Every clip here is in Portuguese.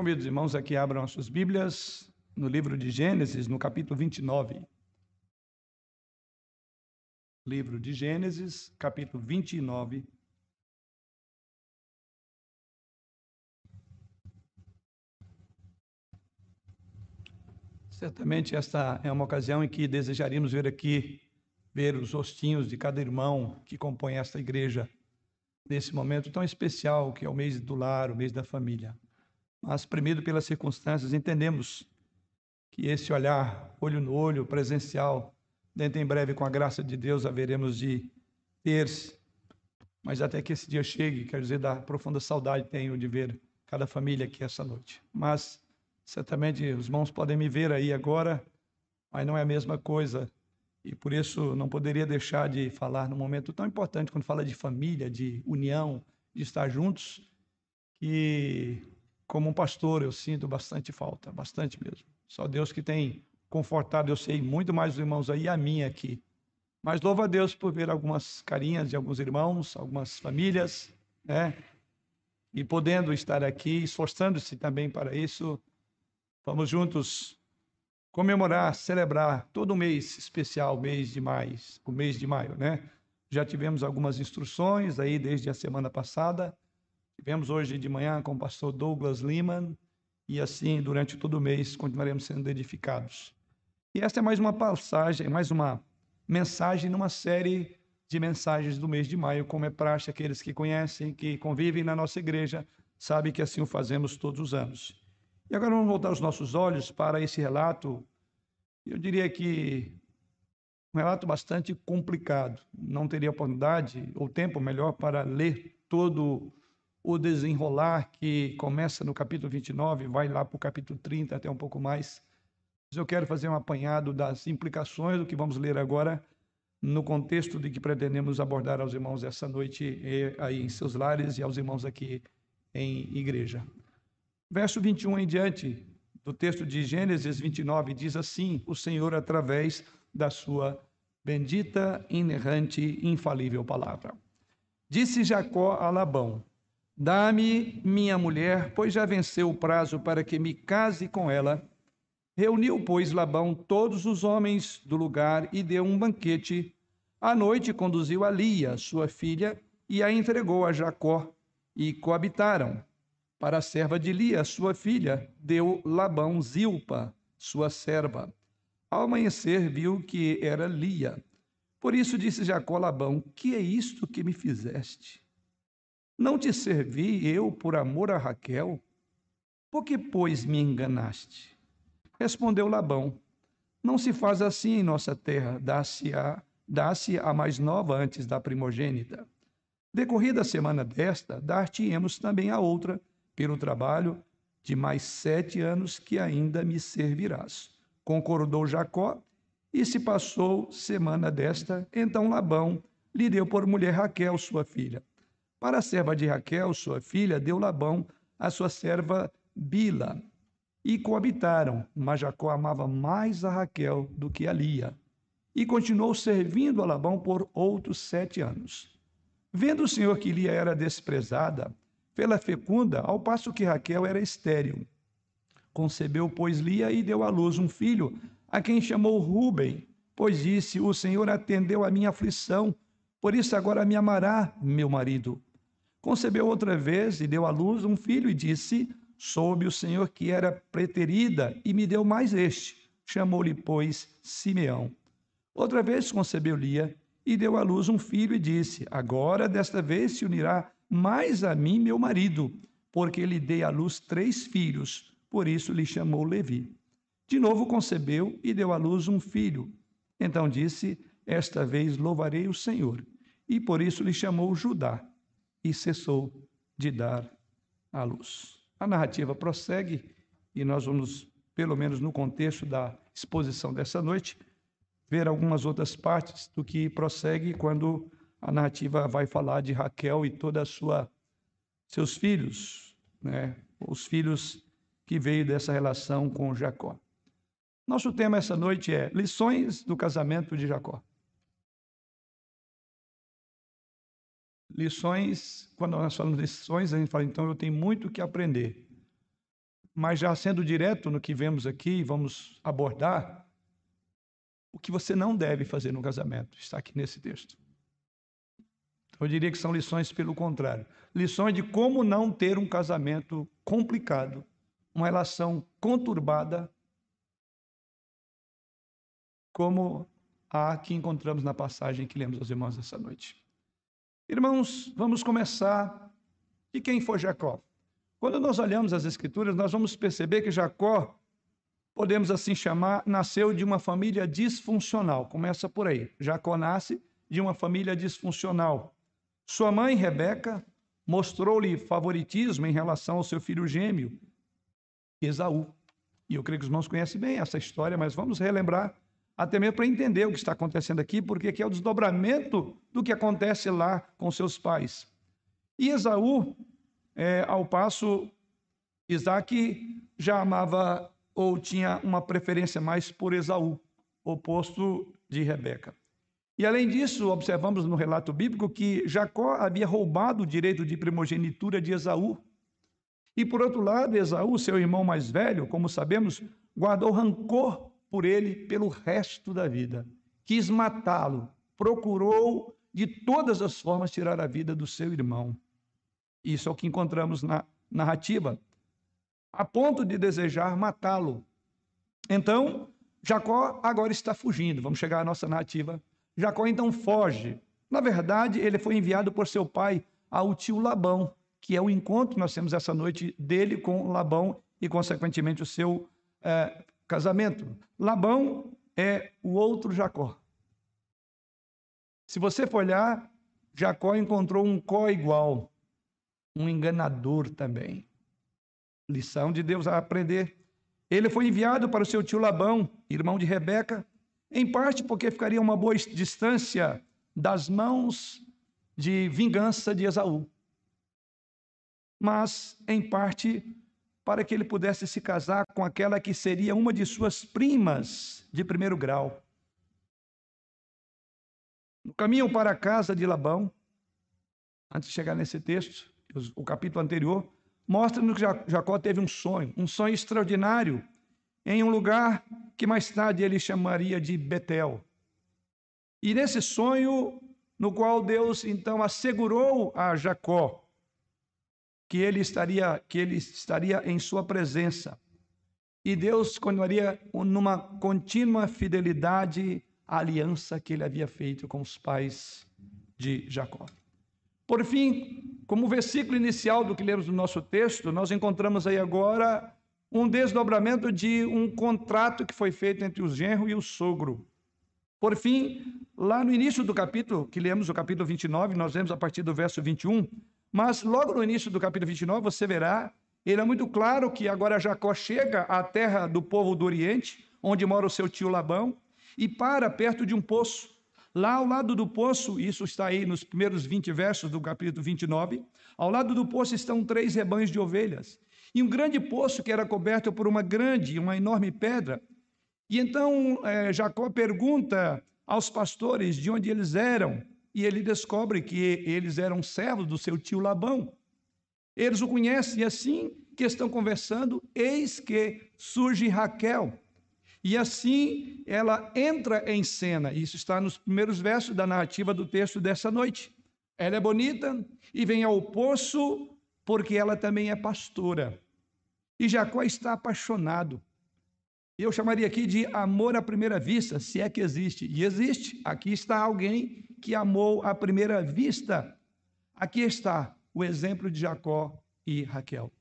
Convido os irmãos a que abram as suas Bíblias no livro de Gênesis, no capítulo 29. Livro de Gênesis, capítulo 29. Certamente esta é uma ocasião em que desejaríamos ver aqui, ver os rostinhos de cada irmão que compõe esta igreja, nesse momento tão especial que é o mês do lar, o mês da família. Mas, premido pelas circunstâncias, entendemos que esse olhar, olho no olho, presencial, dentro em breve, com a graça de Deus, haveremos de ter-se. Mas até que esse dia chegue, quero dizer, da profunda saudade tenho de ver cada família aqui essa noite. Mas, certamente, os irmãos podem me ver aí agora, mas não é a mesma coisa. E por isso não poderia deixar de falar num momento tão importante, quando fala de família, de união, de estar juntos, que como um pastor, eu sinto bastante falta, bastante mesmo. Só Deus que tem confortado, eu sei, muito mais os irmãos aí a minha aqui. Mas louvo a Deus por ver algumas carinhas de alguns irmãos, algumas famílias, né? E podendo estar aqui, esforçando-se também para isso. Vamos juntos comemorar, celebrar todo mês especial, mês de maio, o mês de maio, né? Já tivemos algumas instruções aí desde a semana passada Tivemos hoje de manhã com o pastor Douglas Lehman e assim durante todo o mês continuaremos sendo edificados. E esta é mais uma passagem, mais uma mensagem numa série de mensagens do mês de maio, como é praxe aqueles que conhecem, que convivem na nossa igreja, sabem que assim o fazemos todos os anos. E agora vamos voltar os nossos olhos para esse relato. Eu diria que um relato bastante complicado. Não teria oportunidade ou tempo melhor para ler todo o desenrolar que começa no capítulo 29, vai lá para o capítulo 30, até um pouco mais. Mas eu quero fazer um apanhado das implicações do que vamos ler agora, no contexto de que pretendemos abordar aos irmãos essa noite aí em seus lares e aos irmãos aqui em igreja. Verso 21 em diante do texto de Gênesis 29 diz assim: O Senhor, através da sua bendita, inerrante, infalível palavra. Disse Jacó a Labão: Dá-me minha mulher, pois já venceu o prazo para que me case com ela. Reuniu, pois, Labão todos os homens do lugar e deu um banquete. À noite conduziu a Lia, sua filha, e a entregou a Jacó, e coabitaram. Para a serva de Lia, sua filha, deu Labão Zilpa, sua serva. Ao amanhecer, viu que era Lia. Por isso disse Jacó a Labão: Que é isto que me fizeste? Não te servi eu por amor a Raquel? Por que, pois, me enganaste? Respondeu Labão: Não se faz assim em nossa terra, dá-se a, dá a mais nova antes da primogênita. Decorrida a semana desta, dar-te-emos também a outra, pelo trabalho de mais sete anos que ainda me servirás. Concordou Jacó, e se passou semana desta, então Labão lhe deu por mulher Raquel, sua filha. Para a serva de Raquel, sua filha, deu Labão a sua serva Bila. E coabitaram, mas Jacó amava mais a Raquel do que a Lia. E continuou servindo a Labão por outros sete anos. Vendo o Senhor que Lia era desprezada, pela fecunda, ao passo que Raquel era estéril. Concebeu, pois, Lia e deu à luz um filho, a quem chamou Ruben, pois disse: O Senhor atendeu a minha aflição, por isso agora me amará, meu marido. Concebeu outra vez e deu à luz um filho e disse: Soube o Senhor que era preterida e me deu mais este. Chamou-lhe, pois, Simeão. Outra vez concebeu Lia e deu à luz um filho e disse: Agora desta vez se unirá mais a mim meu marido, porque lhe dei à luz três filhos, por isso lhe chamou Levi. De novo concebeu e deu à luz um filho. Então disse: Esta vez louvarei o Senhor. E por isso lhe chamou Judá e cessou de dar à luz. A narrativa prossegue e nós vamos, pelo menos no contexto da exposição dessa noite, ver algumas outras partes do que prossegue quando a narrativa vai falar de Raquel e toda a sua seus filhos, né? Os filhos que veio dessa relação com Jacó. Nosso tema essa noite é lições do casamento de Jacó. Lições, quando nós falamos lições, a gente fala, então eu tenho muito que aprender. mas já sendo direto no que vemos aqui, vamos abordar o que você não deve fazer no casamento. Está aqui nesse texto. Eu diria que são lições pelo contrário. Lições de como não ter um casamento complicado, uma relação conturbada, como a que encontramos na passagem que lemos aos irmãos essa noite. Irmãos, vamos começar de quem foi Jacó. Quando nós olhamos as Escrituras, nós vamos perceber que Jacó, podemos assim chamar, nasceu de uma família disfuncional. Começa por aí. Jacó nasce de uma família disfuncional. Sua mãe, Rebeca, mostrou-lhe favoritismo em relação ao seu filho gêmeo, Esaú. E eu creio que os irmãos conhecem bem essa história, mas vamos relembrar até mesmo para entender o que está acontecendo aqui, porque aqui é o desdobramento do que acontece lá com seus pais. E Esaú, é, ao passo, Isaac já amava ou tinha uma preferência mais por Esaú, oposto de Rebeca. E além disso, observamos no relato bíblico que Jacó havia roubado o direito de primogenitura de Esaú. E por outro lado, Esaú, seu irmão mais velho, como sabemos, guardou rancor por ele pelo resto da vida. Quis matá-lo, procurou de todas as formas tirar a vida do seu irmão. Isso é o que encontramos na narrativa, a ponto de desejar matá-lo. Então, Jacó agora está fugindo. Vamos chegar à nossa narrativa Jacó então foge. Na verdade, ele foi enviado por seu pai ao tio Labão, que é o encontro que nós temos essa noite dele com Labão e, consequentemente, o seu é, casamento. Labão é o outro Jacó. Se você for olhar, Jacó encontrou um có igual, um enganador também. Lição de Deus a aprender. Ele foi enviado para o seu tio Labão, irmão de Rebeca, em parte porque ficaria uma boa distância das mãos de vingança de Esaú. Mas, em parte, para que ele pudesse se casar com aquela que seria uma de suas primas de primeiro grau. No caminho para a casa de Labão, antes de chegar nesse texto, o capítulo anterior, mostra-nos que Jacó teve um sonho, um sonho extraordinário em um lugar que mais tarde ele chamaria de Betel. E nesse sonho, no qual Deus então assegurou a Jacó que ele estaria que ele estaria em sua presença. E Deus continuaria numa contínua fidelidade à aliança que ele havia feito com os pais de Jacó. Por fim, como versículo inicial do que lemos no nosso texto, nós encontramos aí agora um desdobramento de um contrato que foi feito entre o genro e o sogro. Por fim, lá no início do capítulo, que lemos o capítulo 29, nós vemos a partir do verso 21, mas logo no início do capítulo 29 você verá, ele é muito claro que agora Jacó chega à terra do povo do Oriente, onde mora o seu tio Labão, e para perto de um poço. Lá ao lado do poço, isso está aí nos primeiros 20 versos do capítulo 29, ao lado do poço estão três rebanhos de ovelhas e um grande poço que era coberto por uma grande, uma enorme pedra. E então é, Jacó pergunta aos pastores de onde eles eram, e ele descobre que eles eram servos do seu tio Labão. Eles o conhecem, e assim que estão conversando, eis que surge Raquel. E assim ela entra em cena. Isso está nos primeiros versos da narrativa do texto dessa noite. Ela é bonita e vem ao poço porque ela também é pastora. E Jacó está apaixonado. Eu chamaria aqui de amor à primeira vista, se é que existe. E existe. Aqui está alguém que amou à primeira vista. Aqui está o exemplo de Jacó e Raquel.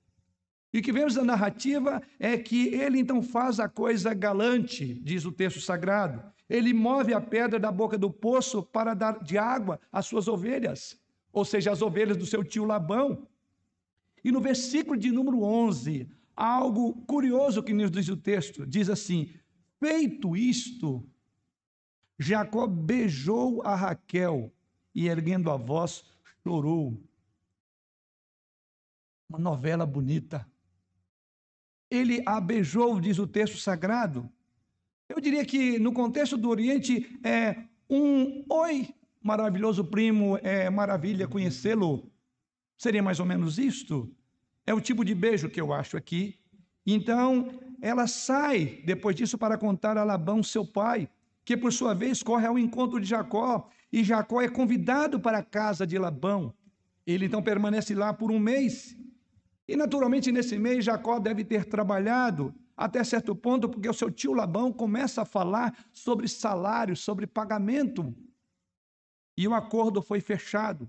E o que vemos na narrativa é que ele então faz a coisa galante, diz o texto sagrado. Ele move a pedra da boca do poço para dar de água às suas ovelhas, ou seja, as ovelhas do seu tio Labão. E no versículo de número 11, algo curioso que nos diz o texto: diz assim: Feito isto, Jacó beijou a Raquel e, erguendo a voz, chorou. Uma novela bonita. Ele a beijou, diz o texto sagrado. Eu diria que no contexto do Oriente é um oi, maravilhoso primo, é maravilha conhecê-lo. Seria mais ou menos isto? É o tipo de beijo que eu acho aqui. Então, ela sai depois disso para contar a Labão, seu pai, que por sua vez corre ao encontro de Jacó, e Jacó é convidado para a casa de Labão. Ele então permanece lá por um mês. E naturalmente nesse mês Jacó deve ter trabalhado até certo ponto, porque o seu tio Labão começa a falar sobre salário, sobre pagamento. E o acordo foi fechado.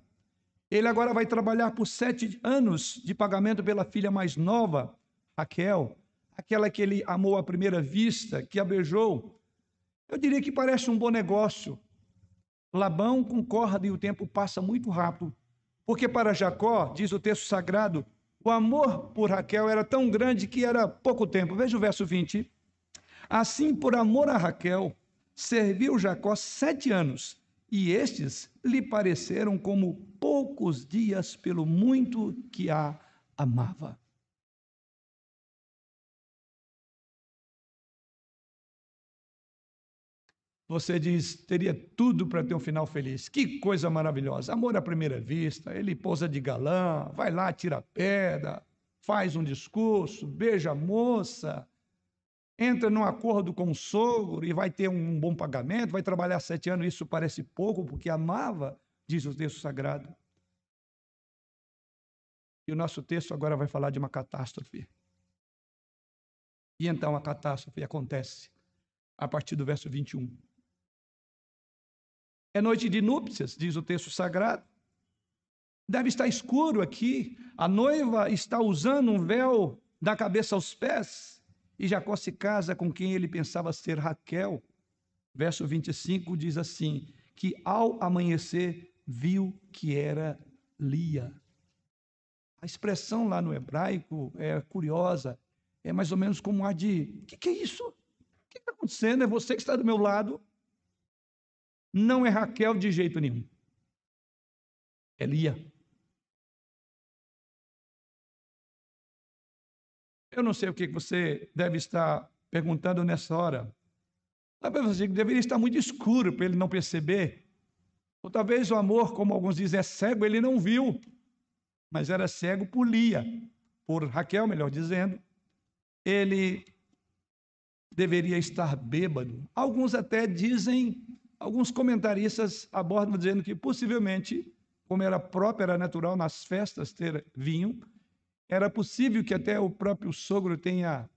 Ele agora vai trabalhar por sete anos de pagamento pela filha mais nova, Raquel, aquela que ele amou à primeira vista, que a beijou. Eu diria que parece um bom negócio. Labão concorda e o tempo passa muito rápido, porque para Jacó, diz o texto sagrado, o amor por Raquel era tão grande que era pouco tempo. Veja o verso 20. Assim, por amor a Raquel, serviu Jacó sete anos, e estes lhe pareceram como poucos dias pelo muito que a amava. Você diz, teria tudo para ter um final feliz. Que coisa maravilhosa. Amor à primeira vista. Ele pousa de galã, vai lá, tira pedra, faz um discurso, beija a moça, entra num acordo com o sogro e vai ter um bom pagamento, vai trabalhar sete anos. Isso parece pouco, porque amava, diz o texto sagrado. E o nosso texto agora vai falar de uma catástrofe. E então a catástrofe acontece a partir do verso 21. É noite de núpcias, diz o texto sagrado. Deve estar escuro aqui. A noiva está usando um véu da cabeça aos pés. E Jacó se casa com quem ele pensava ser Raquel. Verso 25 diz assim: que ao amanhecer viu que era Lia. A expressão lá no hebraico é curiosa, é mais ou menos como a de: o que, que, é isso? O que está acontecendo? É você que está do meu lado? Não é Raquel de jeito nenhum. É Lia. Eu não sei o que você deve estar perguntando nessa hora. Talvez você deveria estar muito escuro para ele não perceber. Ou talvez o amor, como alguns dizem, é cego, ele não viu. Mas era cego por Lia, por Raquel, melhor dizendo. Ele deveria estar bêbado. Alguns até dizem Alguns comentaristas abordam dizendo que possivelmente, como era próprio, era natural nas festas ter vinho, era possível que até o próprio sogro tenha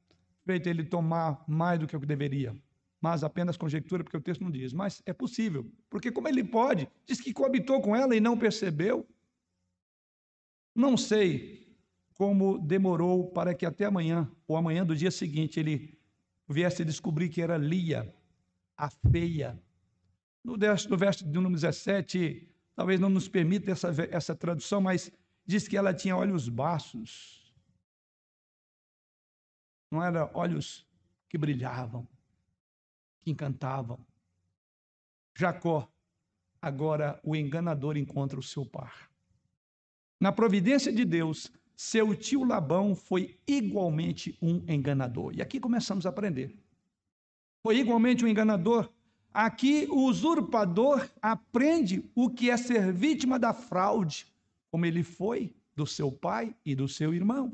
feito ele tomar mais do que o que deveria. Mas apenas conjectura, porque o texto não diz. Mas é possível, porque como ele pode? Diz que coabitou com ela e não percebeu. Não sei como demorou para que até amanhã, ou amanhã do dia seguinte, ele viesse descobrir que era Lia, a feia, no verso, no verso de número 17, talvez não nos permita essa, essa tradução, mas diz que ela tinha olhos baços. Não eram olhos que brilhavam, que encantavam. Jacó, agora o enganador encontra o seu par. Na providência de Deus, seu tio Labão foi igualmente um enganador. E aqui começamos a aprender. Foi igualmente um enganador Aqui o usurpador aprende o que é ser vítima da fraude, como ele foi do seu pai e do seu irmão.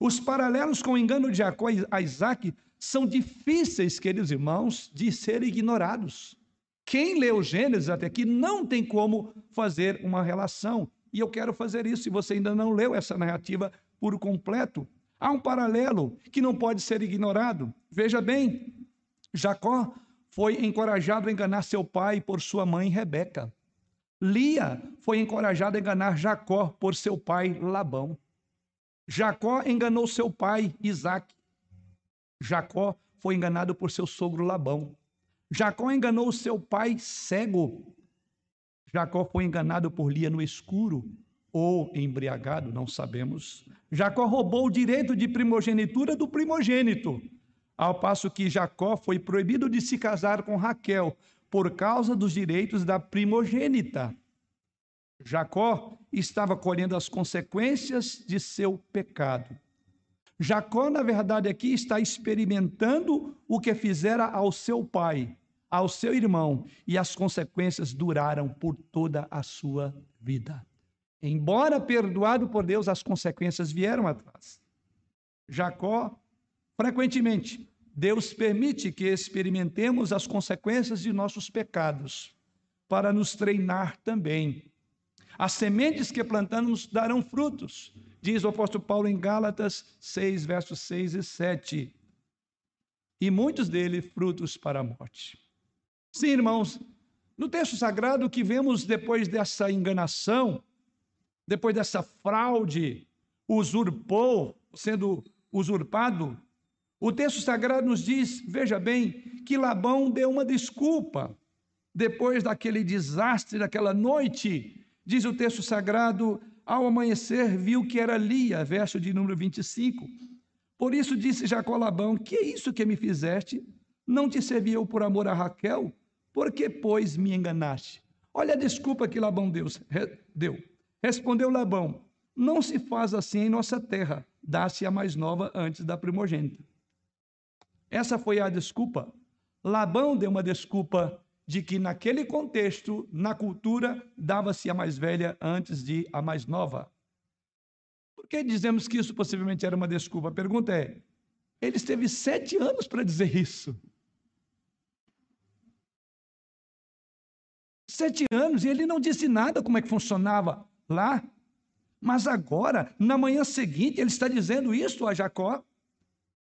Os paralelos com o engano de Jacó a Isaac são difíceis, queridos irmãos, de serem ignorados. Quem leu Gênesis até aqui não tem como fazer uma relação. E eu quero fazer isso, se você ainda não leu essa narrativa por completo. Há um paralelo que não pode ser ignorado. Veja bem, Jacó foi encorajado a enganar seu pai por sua mãe Rebeca. Lia foi encorajada a enganar Jacó por seu pai Labão. Jacó enganou seu pai Isaac. Jacó foi enganado por seu sogro Labão. Jacó enganou seu pai cego. Jacó foi enganado por Lia no escuro ou embriagado, não sabemos. Jacó roubou o direito de primogenitura do primogênito ao passo que Jacó foi proibido de se casar com Raquel por causa dos direitos da primogênita. Jacó estava colhendo as consequências de seu pecado. Jacó, na verdade, aqui está experimentando o que fizera ao seu pai, ao seu irmão, e as consequências duraram por toda a sua vida. Embora perdoado por Deus, as consequências vieram atrás. Jacó Frequentemente, Deus permite que experimentemos as consequências de nossos pecados para nos treinar também. As sementes que plantamos darão frutos, diz o apóstolo Paulo em Gálatas 6, versos 6 e 7. E muitos deles frutos para a morte. Sim, irmãos, no texto sagrado que vemos depois dessa enganação, depois dessa fraude, usurpou, sendo usurpado, o texto sagrado nos diz, veja bem, que Labão deu uma desculpa depois daquele desastre, daquela noite. Diz o texto sagrado, ao amanhecer viu que era Lia, verso de número 25. Por isso disse Jacó a Labão: Que é isso que me fizeste? Não te servi eu por amor a Raquel? Por que, pois, me enganaste? Olha a desculpa que Labão deu. Respondeu Labão: Não se faz assim em nossa terra, dá-se a mais nova antes da primogênita. Essa foi a desculpa. Labão deu uma desculpa de que naquele contexto, na cultura, dava-se a mais velha antes de a mais nova. Por que dizemos que isso possivelmente era uma desculpa? A pergunta é: ele teve sete anos para dizer isso. Sete anos e ele não disse nada como é que funcionava lá. Mas agora, na manhã seguinte, ele está dizendo isso a Jacó.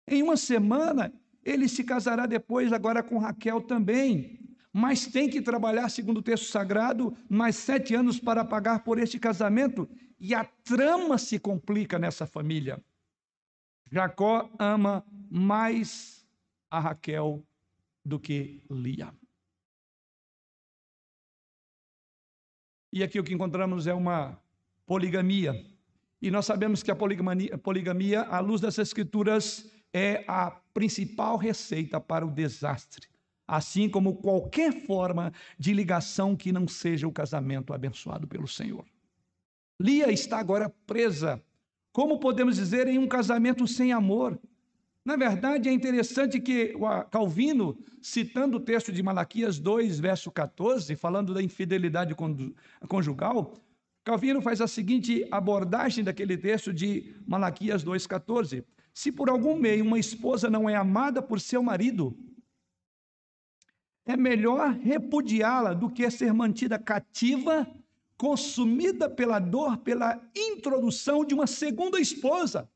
Em uma semana, ele se casará depois agora com Raquel também. Mas tem que trabalhar, segundo o texto sagrado, mais sete anos para pagar por este casamento. E a trama se complica nessa família. Jacó ama mais a Raquel do que Lia. E aqui o que encontramos é uma poligamia. E nós sabemos que a poligamia, poligamia à luz das Escrituras, é a principal receita para o desastre, assim como qualquer forma de ligação que não seja o casamento abençoado pelo Senhor. Lia está agora presa, como podemos dizer, em um casamento sem amor. Na verdade, é interessante que Calvino, citando o texto de Malaquias 2, verso 14, falando da infidelidade conjugal, Calvino faz a seguinte abordagem daquele texto de Malaquias 2,14. Se por algum meio uma esposa não é amada por seu marido, é melhor repudiá-la do que ser mantida cativa, consumida pela dor, pela introdução de uma segunda esposa.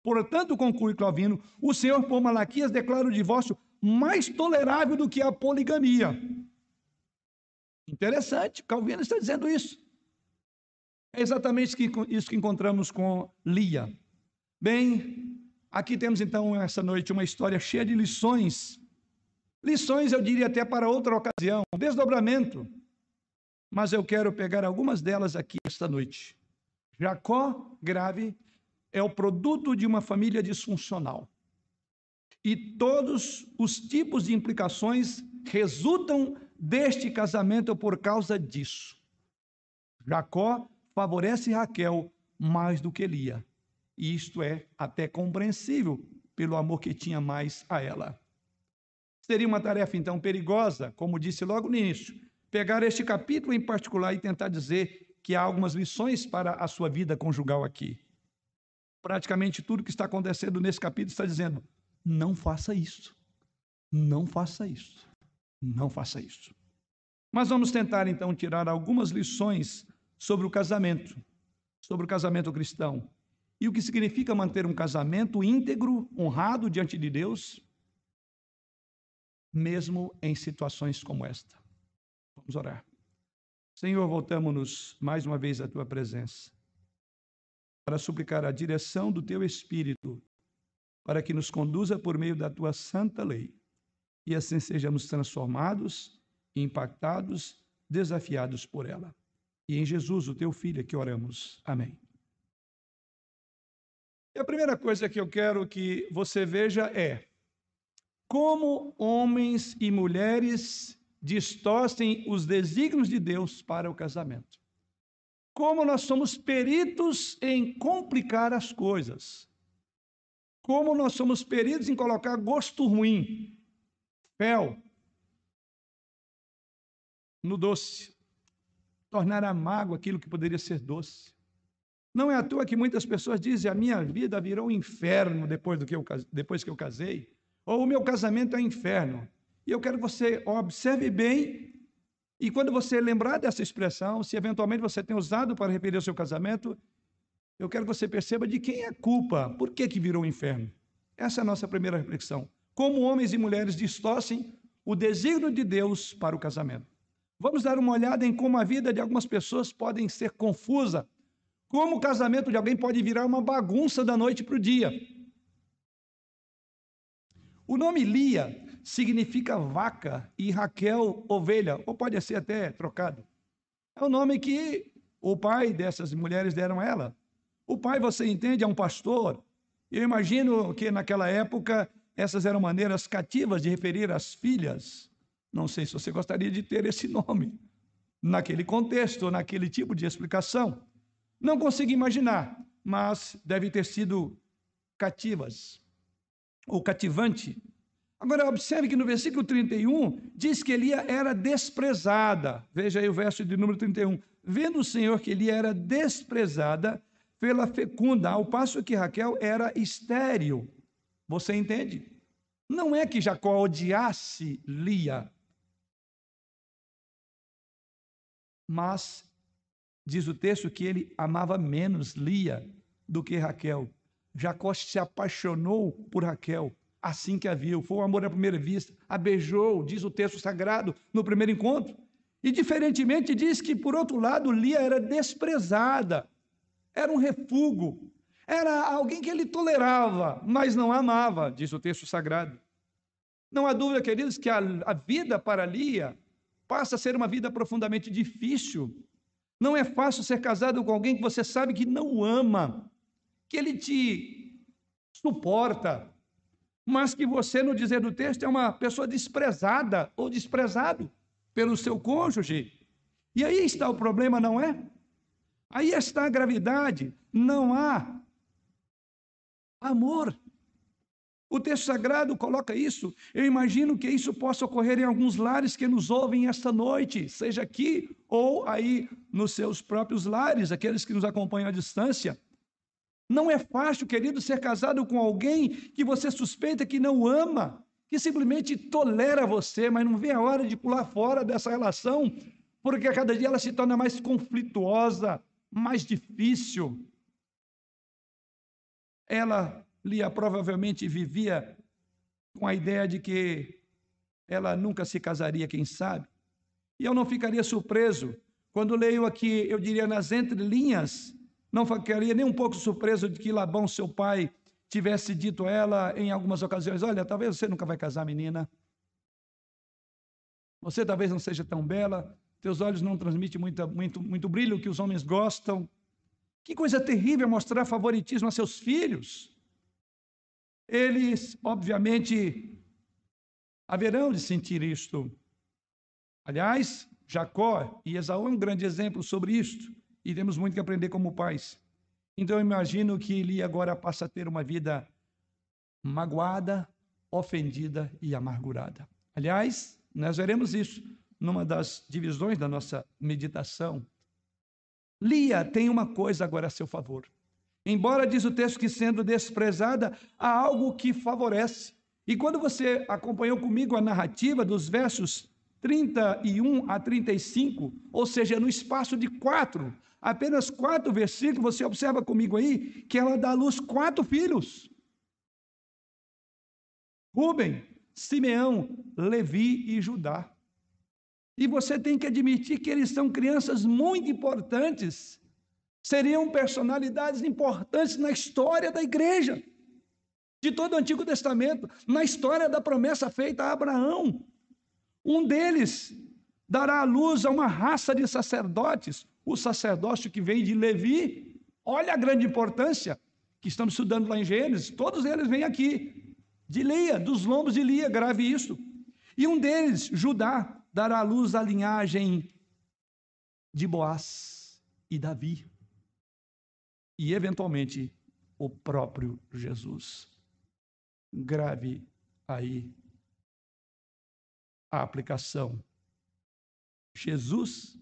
Portanto, conclui Calvino, o Senhor por Malaquias declara o divórcio mais tolerável do que a poligamia. Interessante, Calvino está dizendo isso. É exatamente isso que encontramos com Lia. Bem, aqui temos então essa noite uma história cheia de lições. Lições, eu diria até para outra ocasião, desdobramento. Mas eu quero pegar algumas delas aqui esta noite. Jacó grave é o produto de uma família disfuncional. E todos os tipos de implicações resultam deste casamento por causa disso. Jacó favorece Raquel mais do que Lia. E isto é até compreensível pelo amor que tinha mais a ela. Seria uma tarefa então perigosa, como disse logo no início, pegar este capítulo em particular e tentar dizer que há algumas lições para a sua vida conjugal aqui praticamente tudo que está acontecendo nesse capítulo está dizendo: não faça isso, não faça isso, não faça isso. Mas vamos tentar então tirar algumas lições sobre o casamento, sobre o casamento cristão e o que significa manter um casamento íntegro, honrado diante de Deus, mesmo em situações como esta. Vamos orar. Senhor, voltamos-nos mais uma vez à tua presença para suplicar a direção do teu Espírito, para que nos conduza por meio da tua santa lei, e assim sejamos transformados, impactados, desafiados por ela. E em Jesus, o teu Filho, é que oramos. Amém. E a primeira coisa que eu quero que você veja é como homens e mulheres distorcem os desígnios de Deus para o casamento como nós somos peritos em complicar as coisas. Como nós somos peritos em colocar gosto ruim, fel, no doce. Tornar amargo aquilo que poderia ser doce. Não é à toa que muitas pessoas dizem: a minha vida virou um inferno depois, do que eu, depois que eu casei, ou o meu casamento é um inferno. E eu quero que você observe bem, e quando você lembrar dessa expressão, se eventualmente você tem usado para referir ao seu casamento, eu quero que você perceba de quem é a culpa, por que, que virou um inferno. Essa é a nossa primeira reflexão. Como homens e mulheres distorcem o desígnio de Deus para o casamento. Vamos dar uma olhada em como a vida de algumas pessoas pode ser confusa como o casamento de alguém pode virar uma bagunça da noite para o dia. O nome Lia significa vaca e Raquel, ovelha, ou pode ser até trocado. É o nome que o pai dessas mulheres deram a ela. O pai, você entende, é um pastor. Eu imagino que naquela época essas eram maneiras cativas de referir as filhas. Não sei se você gostaria de ter esse nome naquele contexto, naquele tipo de explicação. Não consigo imaginar, mas deve ter sido cativas ou cativante. Agora, observe que no versículo 31 diz que Elia era desprezada. Veja aí o verso de número 31. Vendo o Senhor que Elia era desprezada pela fecunda, ao passo que Raquel era estéril. Você entende? Não é que Jacó odiasse Lia, mas diz o texto que ele amava menos Lia do que Raquel. Jacó se apaixonou por Raquel assim que a viu. Foi um amor à primeira vista. A beijou, diz o texto sagrado, no primeiro encontro. E diferentemente diz que, por outro lado, Lia era desprezada, era um refúgio, era alguém que ele tolerava, mas não amava, diz o texto sagrado. Não há dúvida, queridos, que a, a vida para Lia passa a ser uma vida profundamente difícil, não é fácil ser casado com alguém que você sabe que não ama, que ele te suporta, mas que você, no dizer do texto, é uma pessoa desprezada ou desprezado pelo seu cônjuge. E aí está o problema, não é? Aí está a gravidade. Não há amor. O texto sagrado coloca isso. Eu imagino que isso possa ocorrer em alguns lares que nos ouvem esta noite, seja aqui ou aí nos seus próprios lares, aqueles que nos acompanham à distância. Não é fácil, querido, ser casado com alguém que você suspeita que não ama, que simplesmente tolera você, mas não vê a hora de pular fora dessa relação, porque a cada dia ela se torna mais conflituosa, mais difícil. Ela Lia provavelmente vivia com a ideia de que ela nunca se casaria, quem sabe. E eu não ficaria surpreso quando leio aqui, eu diria nas entrelinhas, não ficaria nem um pouco surpreso de que Labão, seu pai, tivesse dito a ela em algumas ocasiões: Olha, talvez você nunca vai casar, menina. Você talvez não seja tão bela, teus olhos não transmitem muito, muito, muito brilho que os homens gostam. Que coisa terrível mostrar favoritismo a seus filhos. Eles, obviamente, haverão de sentir isto. Aliás, Jacó e Esaú é um grande exemplo sobre isto, e temos muito que aprender como pais. Então, eu imagino que ele agora passa a ter uma vida magoada, ofendida e amargurada. Aliás, nós veremos isso numa das divisões da nossa meditação. Lia tem uma coisa agora a seu favor. Embora diz o texto que sendo desprezada, há algo que favorece. E quando você acompanhou comigo a narrativa dos versos 31 a 35, ou seja, no espaço de quatro, apenas quatro versículos, você observa comigo aí que ela dá à luz quatro filhos: Rubem, Simeão, Levi e Judá. E você tem que admitir que eles são crianças muito importantes seriam personalidades importantes na história da igreja, de todo o Antigo Testamento, na história da promessa feita a Abraão. Um deles dará à luz a uma raça de sacerdotes, o sacerdócio que vem de Levi. Olha a grande importância que estamos estudando lá em Gênesis, todos eles vêm aqui, de Lia, dos lombos de Lia, grave isso. E um deles, Judá, dará à luz a linhagem de Boaz e Davi e, eventualmente, o próprio Jesus. Grave aí a aplicação. Jesus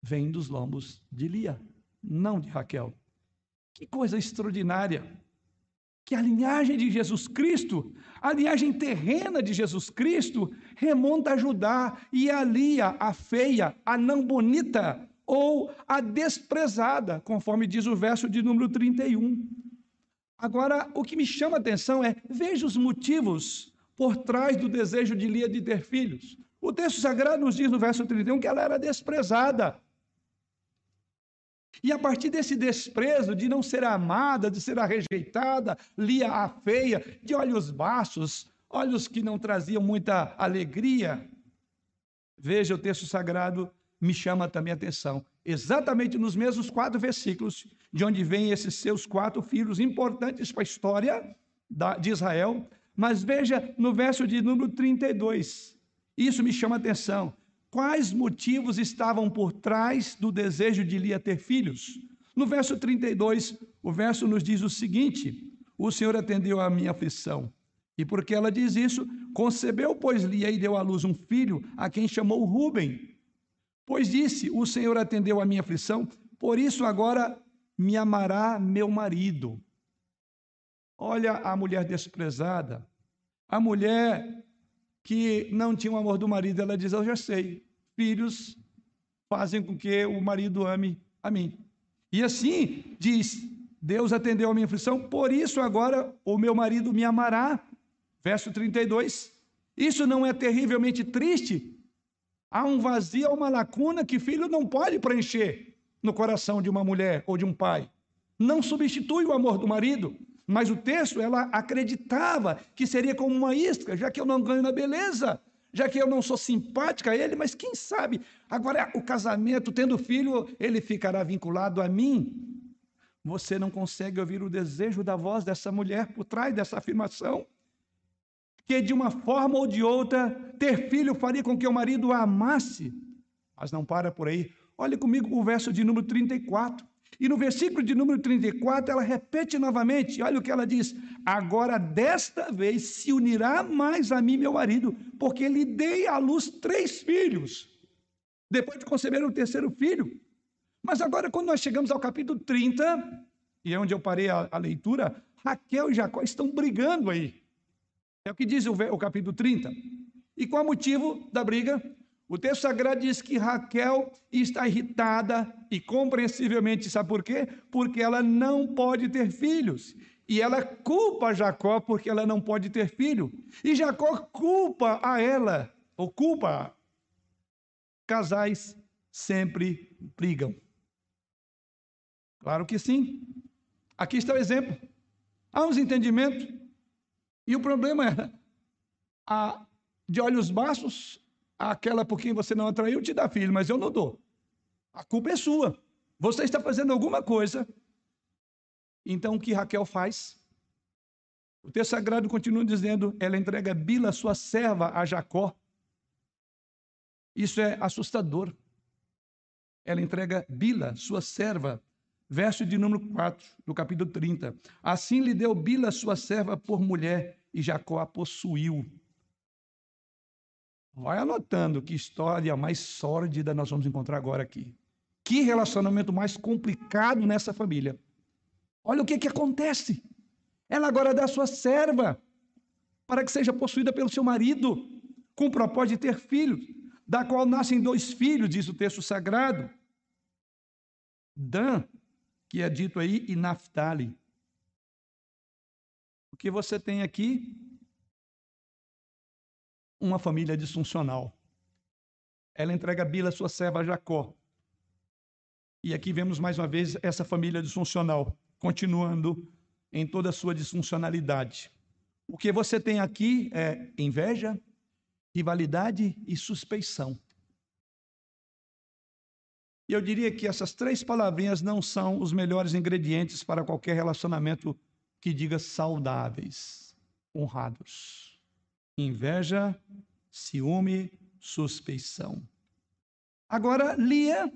vem dos lombos de Lia. não de Raquel. Que coisa extraordinária! Que a linhagem de Jesus Cristo, a linhagem terrena de Jesus Cristo, remonta a Judá e a Lia, a feia, a não bonita, ou a desprezada, conforme diz o verso de número 31. Agora, o que me chama a atenção é: veja os motivos por trás do desejo de Lia de ter filhos. O texto sagrado nos diz no verso 31 que ela era desprezada. E a partir desse desprezo, de não ser amada, de ser rejeitada, Lia a feia, de olhos baixos, olhos que não traziam muita alegria. Veja, o texto sagrado me chama também a atenção. Exatamente nos mesmos quatro versículos, de onde vêm esses seus quatro filhos importantes para a história de Israel. Mas veja no verso de número 32. Isso me chama a atenção. Quais motivos estavam por trás do desejo de Lia ter filhos? No verso 32, o verso nos diz o seguinte: O Senhor atendeu a minha aflição. E porque ela diz isso, concebeu, pois, Lia e deu à luz um filho, a quem chamou Ruben. Pois disse: O Senhor atendeu a minha aflição, por isso agora me amará meu marido. Olha a mulher desprezada, a mulher que não tinha o amor do marido, ela diz: Eu já sei, filhos fazem com que o marido ame a mim. E assim diz: Deus atendeu a minha aflição, por isso agora o meu marido me amará. Verso 32. Isso não é terrivelmente triste? Há um vazio, uma lacuna que filho não pode preencher no coração de uma mulher ou de um pai. Não substitui o amor do marido. Mas o texto, ela acreditava que seria como uma isca, já que eu não ganho na beleza, já que eu não sou simpática a ele, mas quem sabe, agora o casamento, tendo filho, ele ficará vinculado a mim. Você não consegue ouvir o desejo da voz dessa mulher por trás dessa afirmação? Que de uma forma ou de outra, ter filho faria com que o marido a amasse. Mas não para por aí. Olhe comigo o verso de número 34. E no versículo de número 34, ela repete novamente, olha o que ela diz: Agora desta vez se unirá mais a mim, meu marido, porque lhe dei à luz três filhos, depois de conceber o terceiro filho. Mas agora, quando nós chegamos ao capítulo 30, e é onde eu parei a, a leitura, Raquel e Jacó estão brigando aí. É o que diz o, capítulo 30. E qual é o motivo da briga? O texto sagrado diz que Raquel está irritada e compreensivelmente, sabe por quê? Porque ela não pode ter filhos. E ela culpa Jacó porque ela não pode ter filho. E Jacó culpa a ela, ou culpa. Casais sempre brigam. Claro que sim. Aqui está o exemplo. Há uns entendimentos. E o problema é, a, de olhos baixos, aquela por quem você não atraiu te dá filho, mas eu não dou. A culpa é sua. Você está fazendo alguma coisa. Então o que Raquel faz? O texto sagrado continua dizendo: ela entrega Bila, sua serva, a Jacó. Isso é assustador. Ela entrega Bila, sua serva, verso de número 4, do capítulo 30. Assim lhe deu Bila, sua serva, por mulher, e Jacó a possuiu. Vai anotando que história mais sórdida nós vamos encontrar agora aqui. Que relacionamento mais complicado nessa família. Olha o que, que acontece. Ela agora dá sua serva para que seja possuída pelo seu marido, com o propósito de ter filhos, da qual nascem dois filhos, diz o texto sagrado. Dan, que é dito aí, e Naphtali. O que você tem aqui uma família disfuncional. Ela entrega Bila, sua serva, a Jacó. E aqui vemos mais uma vez essa família disfuncional, continuando em toda a sua disfuncionalidade. O que você tem aqui é inveja, rivalidade e suspeição. E eu diria que essas três palavrinhas não são os melhores ingredientes para qualquer relacionamento que diga saudáveis, honrados inveja, ciúme, suspeição. Agora, Lia,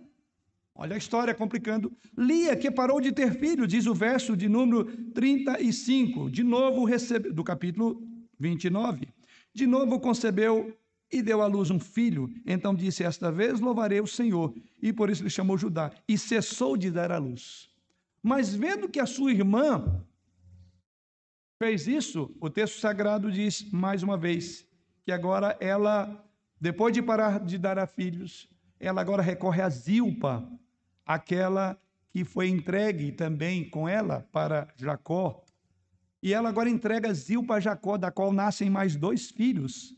olha a história complicando. Lia, que parou de ter filho, diz o verso de número 35, de novo do capítulo 29. De novo concebeu e deu à luz um filho. Então disse: Esta vez louvarei o Senhor. E por isso lhe chamou Judá. E cessou de dar à luz. Mas vendo que a sua irmã fez isso, o texto sagrado diz mais uma vez que agora ela, depois de parar de dar a filhos, ela agora recorre a Zilpa, aquela que foi entregue também com ela para Jacó. E ela agora entrega Zilpa a Jacó, da qual nascem mais dois filhos.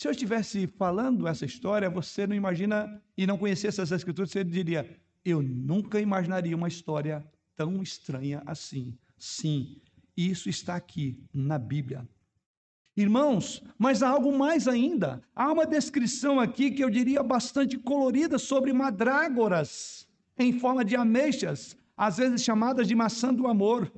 Se eu estivesse falando essa história, você não imagina e não conhecesse essas escrituras, você diria: eu nunca imaginaria uma história tão estranha assim. Sim, isso está aqui na Bíblia. Irmãos, mas há algo mais ainda. Há uma descrição aqui que eu diria bastante colorida sobre madrágoras em forma de ameixas, às vezes chamadas de maçã do amor.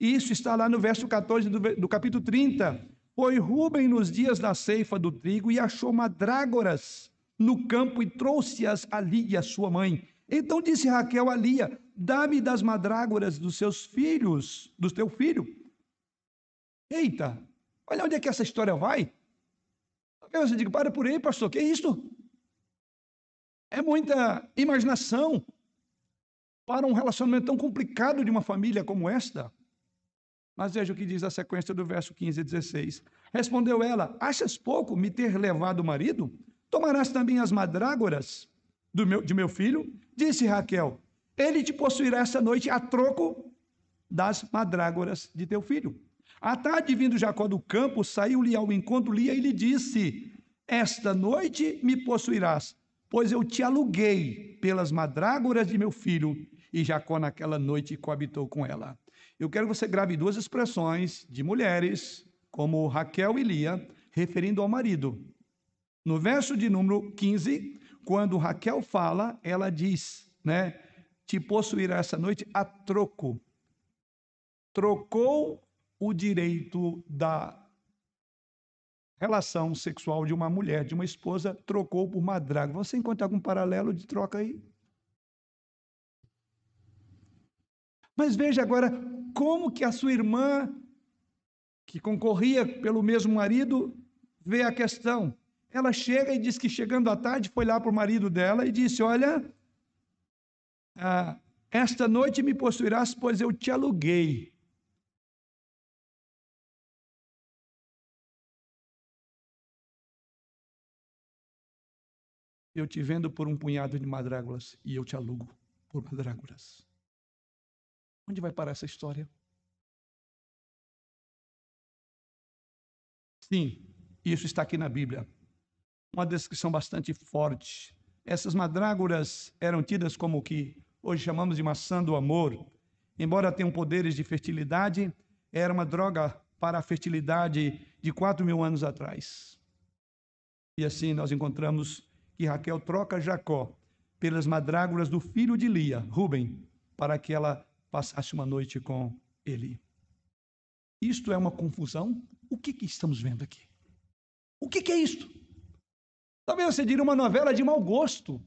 Isso está lá no verso 14 do, do capítulo 30. Foi Rubem nos dias da ceifa do trigo e achou madrágoras no campo e trouxe-as a Lia, sua mãe. Então disse Raquel a Lia: Dá-me das madrágoras dos seus filhos, do teu filho. Eita, olha onde é que essa história vai. Talvez você diga: Para por aí, pastor, que é isso? É muita imaginação para um relacionamento tão complicado de uma família como esta. Mas veja o que diz a sequência do verso 15 e 16. Respondeu ela: Achas pouco me ter levado o marido? Tomarás também as madrágoras do meu, de meu filho? Disse Raquel: Ele te possuirá essa noite a troco das madrágoras de teu filho. À tarde, vindo Jacó do campo, saiu-lhe ao encontro Lia e lhe disse: Esta noite me possuirás, pois eu te aluguei pelas madrágoras de meu filho. E Jacó naquela noite coabitou com ela. Eu quero que você grave duas expressões de mulheres, como Raquel e Lia, referindo ao marido. No verso de número 15, quando Raquel fala, ela diz, né? Te possuirá essa noite a troco. Trocou o direito da relação sexual de uma mulher, de uma esposa, trocou por madraga. Você encontra algum paralelo de troca aí? Mas veja agora como que a sua irmã, que concorria pelo mesmo marido, vê a questão. Ela chega e diz que chegando à tarde foi lá para o marido dela e disse: Olha, ah, esta noite me possuirás, pois eu te aluguei. Eu te vendo por um punhado de madrágulas e eu te alugo por madrágulas. Onde vai parar essa história? Sim, isso está aqui na Bíblia. Uma descrição bastante forte. Essas madrágoras eram tidas como o que hoje chamamos de maçã do amor. Embora tenham poderes de fertilidade, era uma droga para a fertilidade de quatro mil anos atrás. E assim nós encontramos que Raquel troca Jacó pelas madrágoras do filho de Lia, Ruben, para que ela passasse uma noite com ele. Isto é uma confusão? O que, que estamos vendo aqui? O que, que é isto? Talvez você diria uma novela de mau gosto.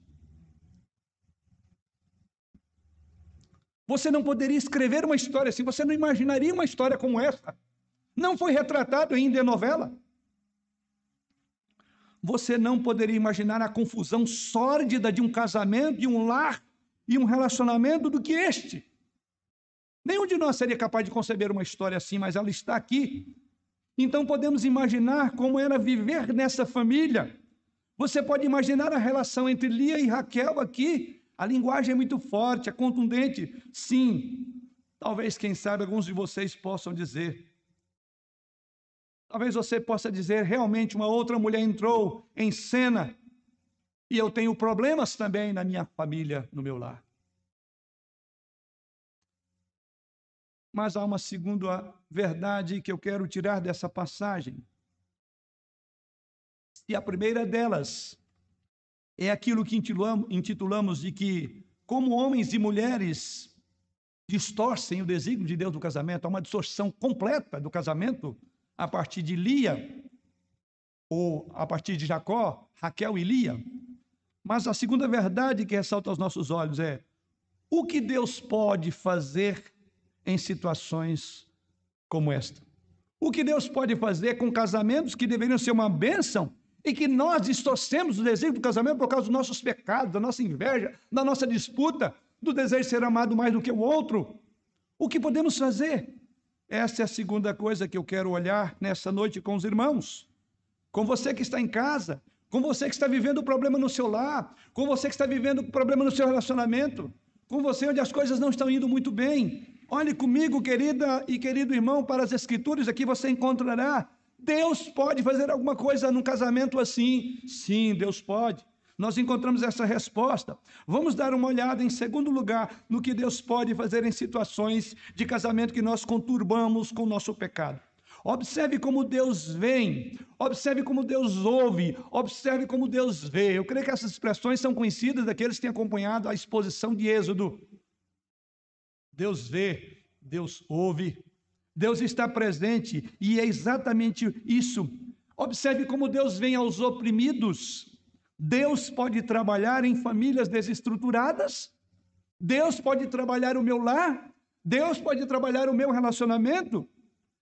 Você não poderia escrever uma história assim, você não imaginaria uma história como essa. Não foi retratado ainda em novela. Você não poderia imaginar a confusão sórdida de um casamento, de um lar e um relacionamento do que este. Nenhum de nós seria capaz de conceber uma história assim, mas ela está aqui. Então podemos imaginar como era viver nessa família. Você pode imaginar a relação entre Lia e Raquel aqui. A linguagem é muito forte, é contundente. Sim, talvez, quem sabe, alguns de vocês possam dizer. Talvez você possa dizer, realmente, uma outra mulher entrou em cena e eu tenho problemas também na minha família, no meu lar. Mas há uma segunda verdade que eu quero tirar dessa passagem. E a primeira delas é aquilo que intitulamos de que, como homens e mulheres distorcem o desígnio de Deus do casamento, há uma distorção completa do casamento a partir de Lia, ou a partir de Jacó, Raquel e Lia. Mas a segunda verdade que ressalta aos nossos olhos é: o que Deus pode fazer em situações como esta. O que Deus pode fazer com casamentos que deveriam ser uma bênção e que nós distorcemos o desejo do casamento por causa dos nossos pecados, da nossa inveja, da nossa disputa, do desejo de ser amado mais do que o outro. O que podemos fazer? Essa é a segunda coisa que eu quero olhar nessa noite com os irmãos. Com você que está em casa, com você que está vivendo o problema no seu lar, com você que está vivendo o problema no seu relacionamento, com você onde as coisas não estão indo muito bem. Olhe comigo, querida e querido irmão, para as Escrituras, aqui você encontrará. Deus pode fazer alguma coisa num casamento assim? Sim, Deus pode. Nós encontramos essa resposta. Vamos dar uma olhada, em segundo lugar, no que Deus pode fazer em situações de casamento que nós conturbamos com o nosso pecado. Observe como Deus vem, observe como Deus ouve, observe como Deus vê. Eu creio que essas expressões são conhecidas daqueles que têm acompanhado a exposição de Êxodo. Deus vê, Deus ouve, Deus está presente e é exatamente isso. Observe como Deus vem aos oprimidos. Deus pode trabalhar em famílias desestruturadas. Deus pode trabalhar o meu lar. Deus pode trabalhar o meu relacionamento.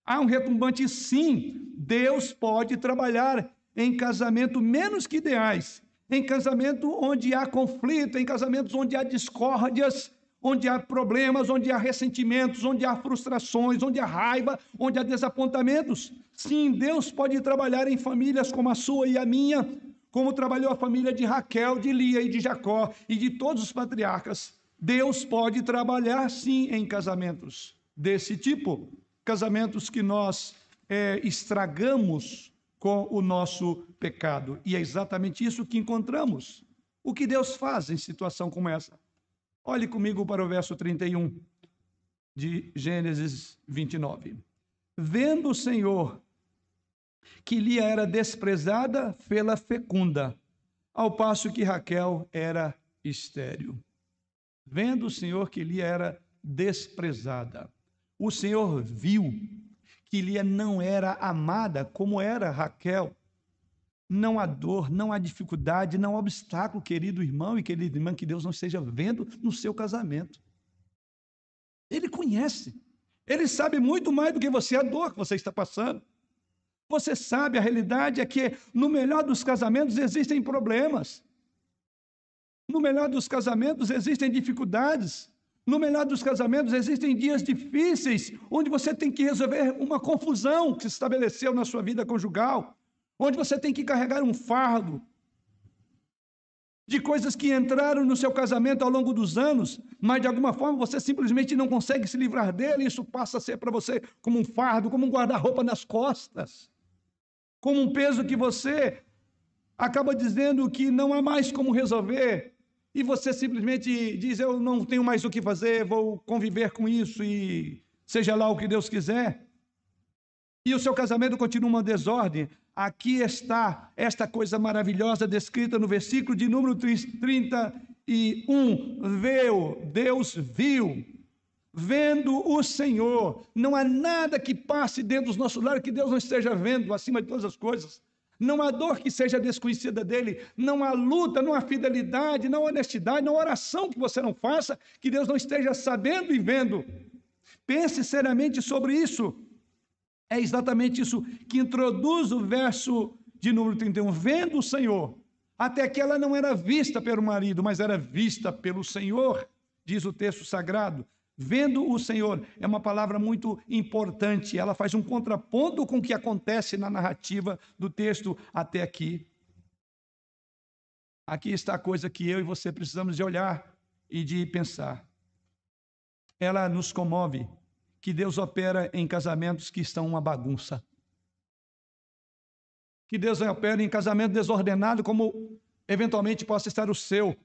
Há um retumbante sim. Deus pode trabalhar em casamento menos que ideais, em casamento onde há conflito, em casamentos onde há discórdias, onde há problemas, onde há ressentimentos, onde há frustrações, onde há raiva, onde há desapontamentos. Sim, Deus pode trabalhar em famílias como a sua e a minha, como trabalhou a família de Raquel, de Lia e de Jacó e de todos os patriarcas. Deus pode trabalhar sim em casamentos desse tipo casamentos que nós é, estragamos com o nosso pecado. E é exatamente isso que encontramos. O que Deus faz em situação como essa? Olhe comigo para o verso 31 de Gênesis 29. Vendo o Senhor que Lia era desprezada, fê-la fecunda, ao passo que Raquel era estéril. Vendo o Senhor que Lia era desprezada. O Senhor viu que Lia não era amada como era Raquel. Não há dor, não há dificuldade, não há obstáculo, querido irmão e querida irmã, que Deus não esteja vendo no seu casamento. Ele conhece. Ele sabe muito mais do que você a dor que você está passando. Você sabe, a realidade é que no melhor dos casamentos existem problemas. No melhor dos casamentos existem dificuldades. No melhor dos casamentos, existem dias difíceis, onde você tem que resolver uma confusão que se estabeleceu na sua vida conjugal, onde você tem que carregar um fardo de coisas que entraram no seu casamento ao longo dos anos, mas de alguma forma você simplesmente não consegue se livrar dele, e isso passa a ser para você como um fardo, como um guarda-roupa nas costas, como um peso que você acaba dizendo que não há mais como resolver, e você simplesmente diz: Eu não tenho mais o que fazer, vou conviver com isso e seja lá o que Deus quiser. E o seu casamento continua uma desordem. Aqui está esta coisa maravilhosa descrita no versículo de número 31. Veu, Deus viu, vendo o Senhor. Não há nada que passe dentro dos nossos lares que Deus não esteja vendo acima de todas as coisas. Não há dor que seja desconhecida dele, não há luta, não há fidelidade, não há honestidade, não há oração que você não faça, que Deus não esteja sabendo e vendo. Pense seriamente sobre isso. É exatamente isso que introduz o verso de número 31. Vendo o Senhor, até que ela não era vista pelo marido, mas era vista pelo Senhor, diz o texto sagrado. Vendo o Senhor é uma palavra muito importante, ela faz um contraponto com o que acontece na narrativa do texto até aqui. Aqui está a coisa que eu e você precisamos de olhar e de pensar. Ela nos comove que Deus opera em casamentos que estão uma bagunça. Que Deus opera em casamento desordenado, como eventualmente possa estar o seu.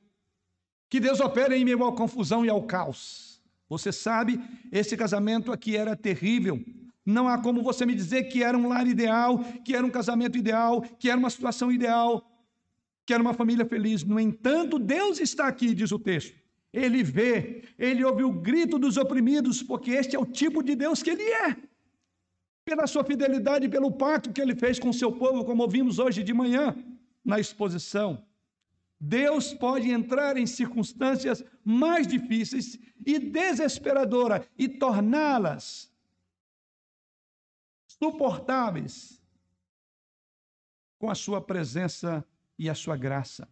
Que Deus opera em meio à confusão e ao caos. Você sabe, esse casamento aqui era terrível. Não há como você me dizer que era um lar ideal, que era um casamento ideal, que era uma situação ideal, que era uma família feliz. No entanto, Deus está aqui, diz o texto. Ele vê, ele ouve o grito dos oprimidos, porque este é o tipo de Deus que ele é. Pela sua fidelidade, pelo pacto que ele fez com seu povo, como ouvimos hoje de manhã na exposição. Deus pode entrar em circunstâncias mais difíceis e desesperadoras e torná-las suportáveis com a sua presença e a sua graça.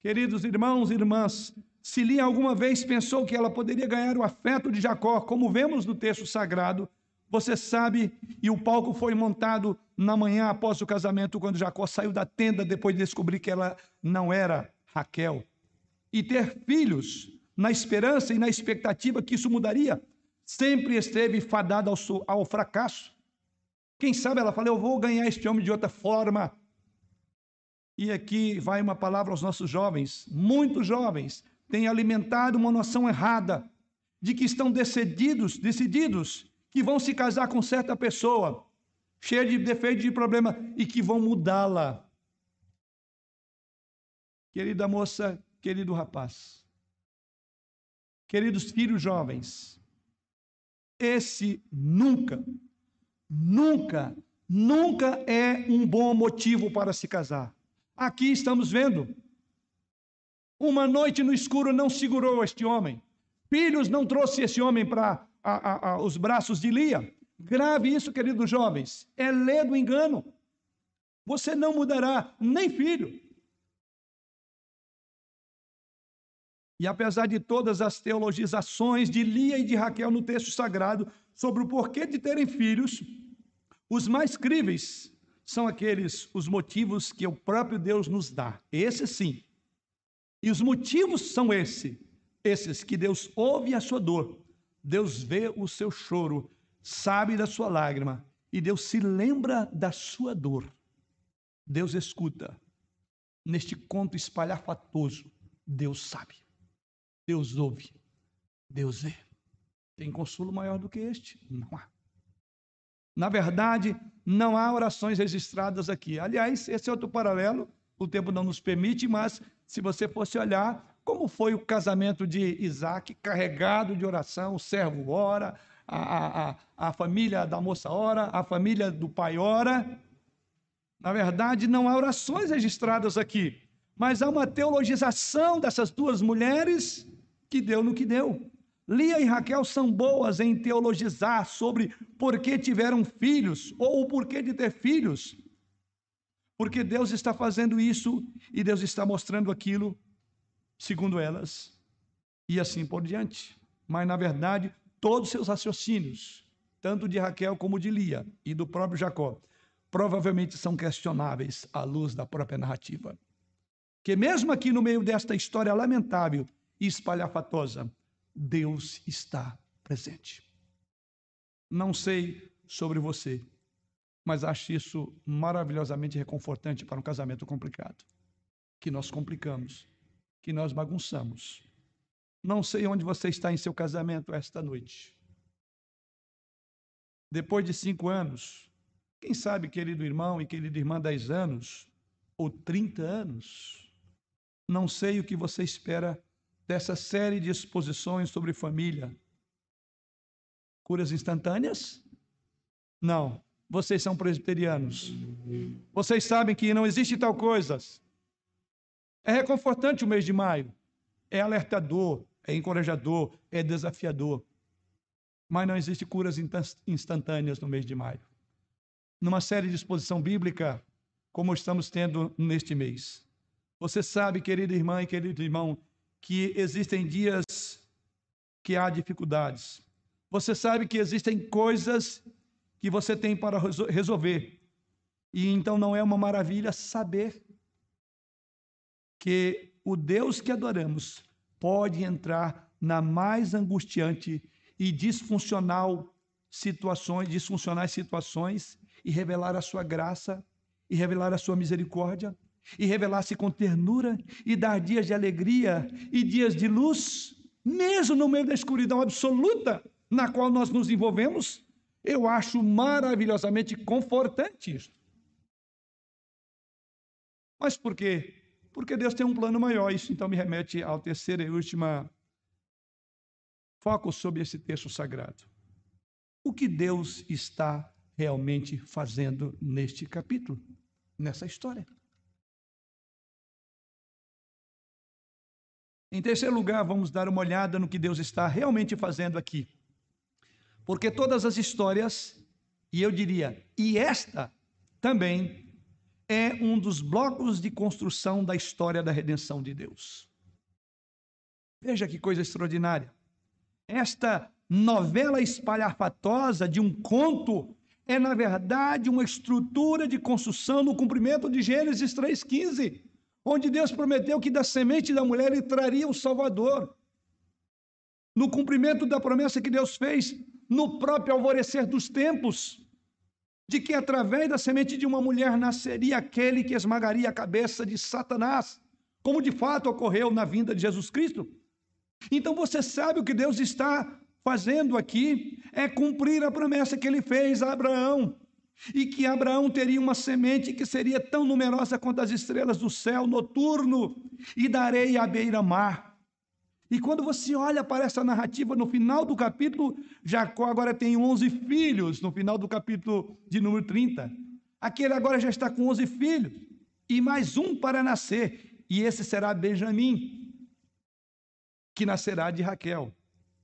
Queridos irmãos e irmãs, se Lia alguma vez pensou que ela poderia ganhar o afeto de Jacó, como vemos no texto sagrado, você sabe, e o palco foi montado na manhã após o casamento, quando Jacó saiu da tenda depois de descobrir que ela não era Raquel. E ter filhos, na esperança e na expectativa que isso mudaria, sempre esteve fadada ao, ao fracasso. Quem sabe ela fala, eu vou ganhar este homem de outra forma. E aqui vai uma palavra aos nossos jovens, muitos jovens têm alimentado uma noção errada de que estão decididos, decididos que vão se casar com certa pessoa, cheia de defeitos e de problema, e que vão mudá-la. Querida moça, querido rapaz, queridos filhos jovens, esse nunca, nunca, nunca é um bom motivo para se casar. Aqui estamos vendo. Uma noite no escuro não segurou este homem. Filhos não trouxe esse homem para os braços de Lia. Grave isso, queridos jovens. É ler do engano. Você não mudará nem filho. E apesar de todas as teologizações de Lia e de Raquel no texto sagrado sobre o porquê de terem filhos, os mais críveis são aqueles os motivos que o próprio Deus nos dá. Esse sim. E os motivos são esse, esses que Deus ouve a sua dor, Deus vê o seu choro, sabe da sua lágrima e Deus se lembra da sua dor. Deus escuta. Neste conto espalhafatoso, Deus sabe. Deus ouve. Deus vê. Tem consolo maior do que este? Não há. Na verdade, não há orações registradas aqui. Aliás, esse é outro paralelo, o tempo não nos permite, mas se você fosse olhar, como foi o casamento de Isaac, carregado de oração, o servo ora, a, a, a família da moça ora, a família do pai ora. Na verdade, não há orações registradas aqui, mas há uma teologização dessas duas mulheres que deu no que deu. Lia e Raquel são boas em teologizar sobre por que tiveram filhos ou o porquê de ter filhos. Porque Deus está fazendo isso e Deus está mostrando aquilo, segundo elas, e assim por diante. Mas, na verdade, todos seus raciocínios, tanto de Raquel como de Lia e do próprio Jacó, provavelmente são questionáveis à luz da própria narrativa. Que mesmo aqui no meio desta história lamentável e espalhafatosa, Deus está presente. Não sei sobre você, mas acho isso maravilhosamente reconfortante para um casamento complicado. Que nós complicamos, que nós bagunçamos. Não sei onde você está em seu casamento esta noite. Depois de cinco anos, quem sabe, querido irmão e querida irmã, dez anos ou trinta anos, não sei o que você espera dessa série de exposições sobre família. Curas instantâneas? Não. Vocês são presbiterianos. Vocês sabem que não existe tal coisa. É reconfortante o mês de maio. É alertador, é encorajador, é desafiador. Mas não existe curas instantâneas no mês de maio. Numa série de exposição bíblica, como estamos tendo neste mês. Você sabe, querida irmã e querido irmão, que existem dias que há dificuldades. Você sabe que existem coisas que você tem para resolver. E então não é uma maravilha saber que o Deus que adoramos pode entrar na mais angustiante e disfuncional situações, disfuncionais situações e revelar a sua graça e revelar a sua misericórdia e revelar-se com ternura e dar dias de alegria e dias de luz, mesmo no meio da escuridão absoluta na qual nós nos envolvemos, eu acho maravilhosamente confortante isso. Mas por quê? Porque Deus tem um plano maior. Isso então me remete ao terceiro e último foco sobre esse texto sagrado. O que Deus está realmente fazendo neste capítulo, nessa história? Em terceiro lugar, vamos dar uma olhada no que Deus está realmente fazendo aqui. Porque todas as histórias E eu diria, e esta também é um dos blocos de construção da história da redenção de Deus. Veja que coisa extraordinária. Esta novela espalhafatosa de um conto é, na verdade, uma estrutura de construção no cumprimento de Gênesis 3,15, onde Deus prometeu que da semente da mulher ele traria o Salvador. No cumprimento da promessa que Deus fez no próprio alvorecer dos tempos, de que através da semente de uma mulher nasceria aquele que esmagaria a cabeça de Satanás, como de fato ocorreu na vinda de Jesus Cristo. Então você sabe o que Deus está fazendo aqui é cumprir a promessa que ele fez a Abraão. E que Abraão teria uma semente que seria tão numerosa quanto as estrelas do céu noturno e da areia à beira-mar. E quando você olha para essa narrativa no final do capítulo, Jacó agora tem 11 filhos, no final do capítulo de número 30. Aquele agora já está com 11 filhos, e mais um para nascer, e esse será Benjamim, que nascerá de Raquel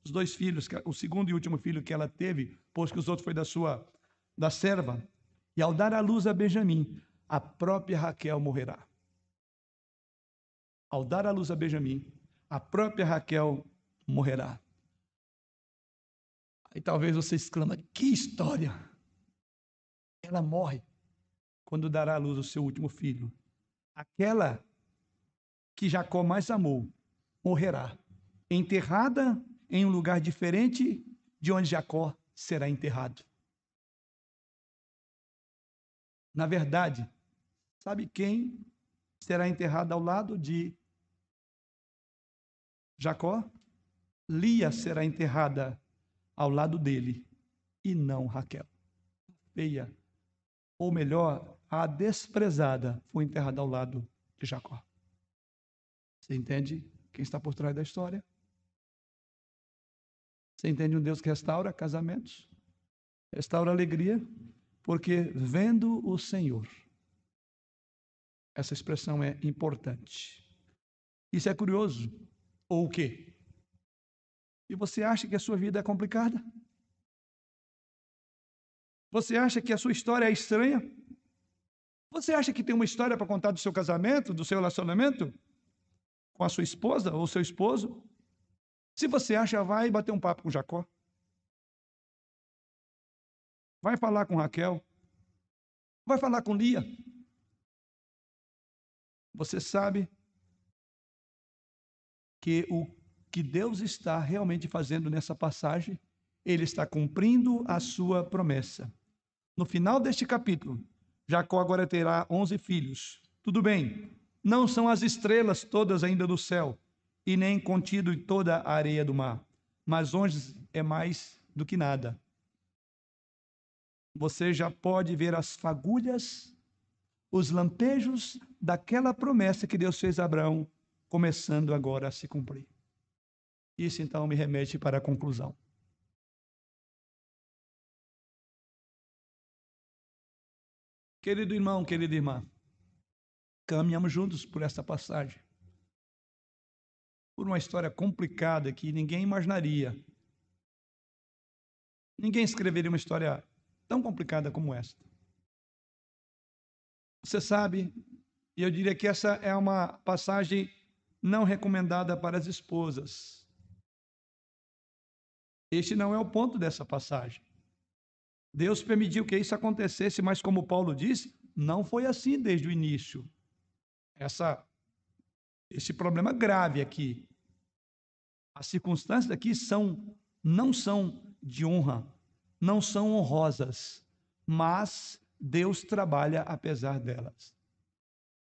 os dois filhos, o segundo e último filho que ela teve, pois que os outros foi da sua da serva. E ao dar à luz a Benjamim, a própria Raquel morrerá. Ao dar à luz a Benjamim, a própria Raquel morrerá. Aí talvez você exclama: que história! Ela morre quando dará à luz o seu último filho. Aquela que Jacó mais amou morrerá, enterrada em um lugar diferente de onde Jacó será enterrado. Na verdade, sabe quem será enterrado ao lado de Jacó? Lia será enterrada ao lado dele e não Raquel. Feia, ou melhor, a desprezada foi enterrada ao lado de Jacó. Você entende quem está por trás da história? Você entende um Deus que restaura casamentos, restaura alegria, porque vendo o Senhor. Essa expressão é importante. Isso é curioso. Ou o quê? E você acha que a sua vida é complicada? Você acha que a sua história é estranha? Você acha que tem uma história para contar do seu casamento, do seu relacionamento com a sua esposa ou seu esposo? Se você acha, vai bater um papo com Jacó. Vai falar com Raquel. Vai falar com Lia. Você sabe que o que Deus está realmente fazendo nessa passagem, ele está cumprindo a sua promessa. No final deste capítulo, Jacó agora terá 11 filhos. Tudo bem, não são as estrelas todas ainda do céu, e nem contido em toda a areia do mar. Mas onde é mais do que nada. Você já pode ver as fagulhas, os lampejos daquela promessa que Deus fez a Abraão, começando agora a se cumprir. Isso então me remete para a conclusão. Querido irmão, querida irmã, caminhamos juntos por esta passagem por uma história complicada que ninguém imaginaria. Ninguém escreveria uma história tão complicada como esta. Você sabe, e eu diria que essa é uma passagem não recomendada para as esposas. Este não é o ponto dessa passagem. Deus permitiu que isso acontecesse, mas como Paulo disse, não foi assim desde o início. Essa esse problema grave aqui. As circunstâncias aqui são não são de honra, não são honrosas, mas Deus trabalha apesar delas.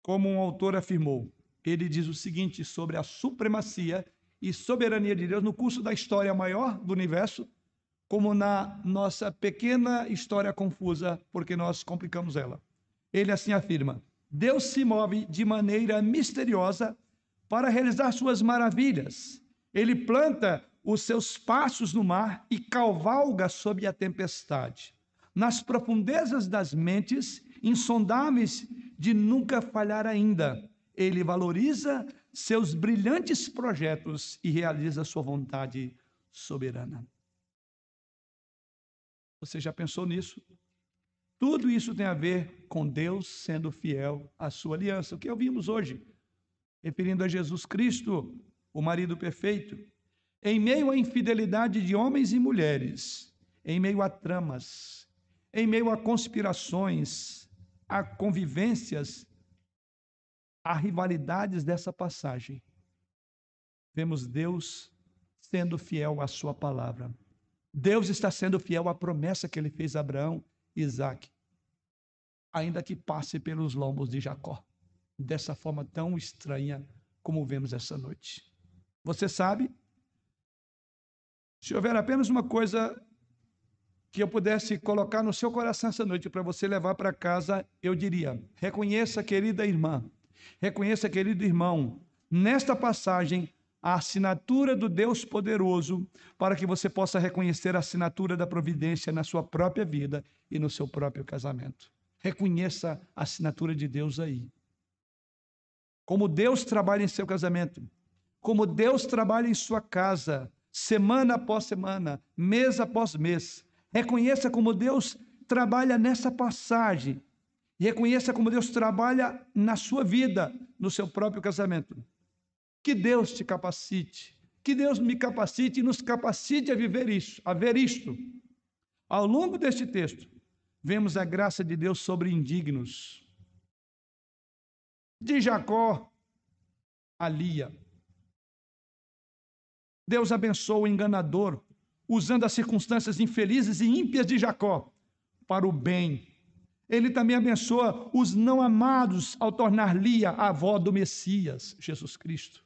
Como um autor afirmou, ele diz o seguinte sobre a supremacia e soberania de Deus no curso da história maior do universo, como na nossa pequena história confusa, porque nós complicamos ela. Ele assim afirma: Deus se move de maneira misteriosa para realizar suas maravilhas ele planta os seus passos no mar e cavalga sob a tempestade. Nas profundezas das mentes, insondáveis de nunca falhar ainda, ele valoriza seus brilhantes projetos e realiza sua vontade soberana. Você já pensou nisso? Tudo isso tem a ver com Deus sendo fiel à sua aliança. O que ouvimos hoje, referindo a Jesus Cristo, o marido perfeito, em meio à infidelidade de homens e mulheres, em meio a tramas, em meio a conspirações, a convivências, a rivalidades dessa passagem, vemos Deus sendo fiel à sua palavra. Deus está sendo fiel à promessa que ele fez a Abraão e Isaac, ainda que passe pelos lombos de Jacó, dessa forma tão estranha como vemos essa noite. Você sabe, se houver apenas uma coisa que eu pudesse colocar no seu coração essa noite para você levar para casa, eu diria: reconheça, querida irmã, reconheça, querido irmão, nesta passagem, a assinatura do Deus poderoso, para que você possa reconhecer a assinatura da providência na sua própria vida e no seu próprio casamento. Reconheça a assinatura de Deus aí. Como Deus trabalha em seu casamento, como Deus trabalha em sua casa, semana após semana, mês após mês Reconheça como Deus trabalha nessa passagem. Reconheça como Deus trabalha na sua vida, no seu próprio casamento. Que Deus te capacite, que Deus me capacite e nos capacite a viver isso, a ver isto. Ao longo deste texto, vemos a graça de Deus sobre indignos. De Jacó a Lia. Deus abençoa o enganador usando as circunstâncias infelizes e ímpias de Jacó para o bem. Ele também abençoa os não amados ao tornar Lia a avó do Messias, Jesus Cristo.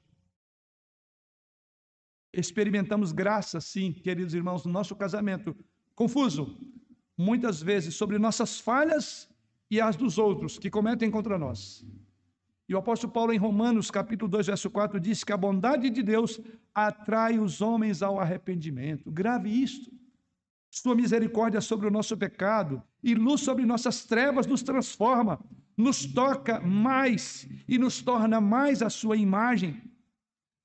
Experimentamos graça, sim, queridos irmãos, no nosso casamento, confuso, muitas vezes sobre nossas falhas e as dos outros que cometem contra nós. E o apóstolo Paulo, em Romanos, capítulo 2, verso 4, diz que a bondade de Deus atrai os homens ao arrependimento. Grave isto. Sua misericórdia sobre o nosso pecado e luz sobre nossas trevas nos transforma, nos toca mais e nos torna mais a sua imagem.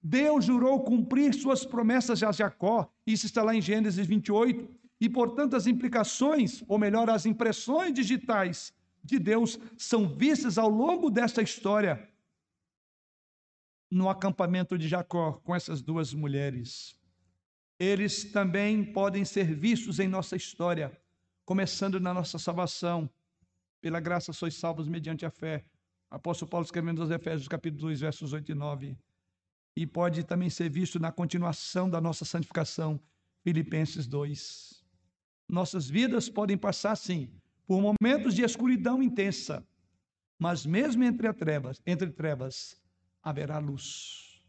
Deus jurou cumprir suas promessas a Jacó, isso está lá em Gênesis 28, e portanto as implicações, ou melhor, as impressões digitais de Deus são vistas ao longo desta história no acampamento de Jacó com essas duas mulheres. Eles também podem ser vistos em nossa história, começando na nossa salvação. Pela graça sois salvos mediante a fé. Apóstolo Paulo escrevendo aos Efésios, capítulo 2, versos 8 e 9. E pode também ser visto na continuação da nossa santificação, Filipenses 2. Nossas vidas podem passar, sim, por momentos de escuridão intensa, mas mesmo entre trevas, entre trevas, haverá luz.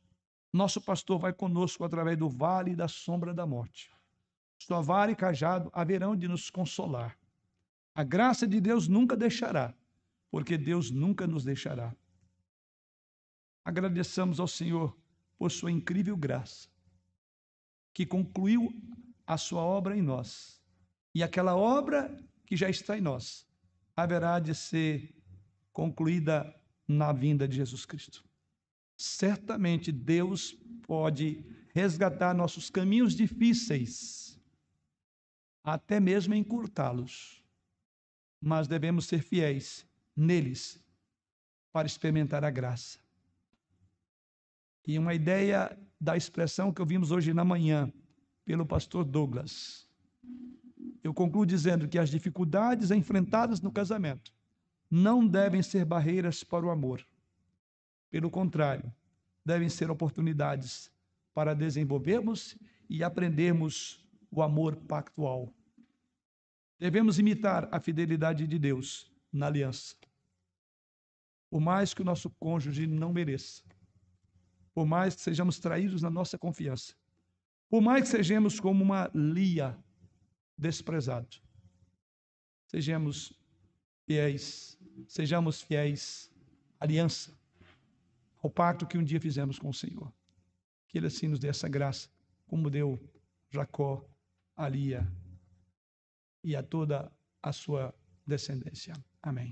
Nosso pastor vai conosco através do vale da sombra da morte. Sua vara e cajado haverão de nos consolar. A graça de Deus nunca deixará, porque Deus nunca nos deixará. Agradeçamos ao Senhor por sua incrível graça, que concluiu a sua obra em nós. E aquela obra que já está em nós, haverá de ser concluída na vinda de Jesus Cristo. Certamente Deus pode resgatar nossos caminhos difíceis, até mesmo encurtá-los, mas devemos ser fiéis neles para experimentar a graça. E uma ideia da expressão que ouvimos hoje na manhã pelo pastor Douglas eu concluo dizendo que as dificuldades enfrentadas no casamento não devem ser barreiras para o amor. Pelo contrário, devem ser oportunidades para desenvolvermos e aprendermos o amor pactual. Devemos imitar a fidelidade de Deus na aliança. Por mais que o nosso cônjuge não mereça, por mais que sejamos traídos na nossa confiança, por mais que sejamos como uma Lia desprezado. Sejamos fiéis, sejamos fiéis à aliança, ao pacto que um dia fizemos com o Senhor. Que Ele assim nos dê essa graça, como deu Jacó, a Lia e a toda a sua descendência. Amém.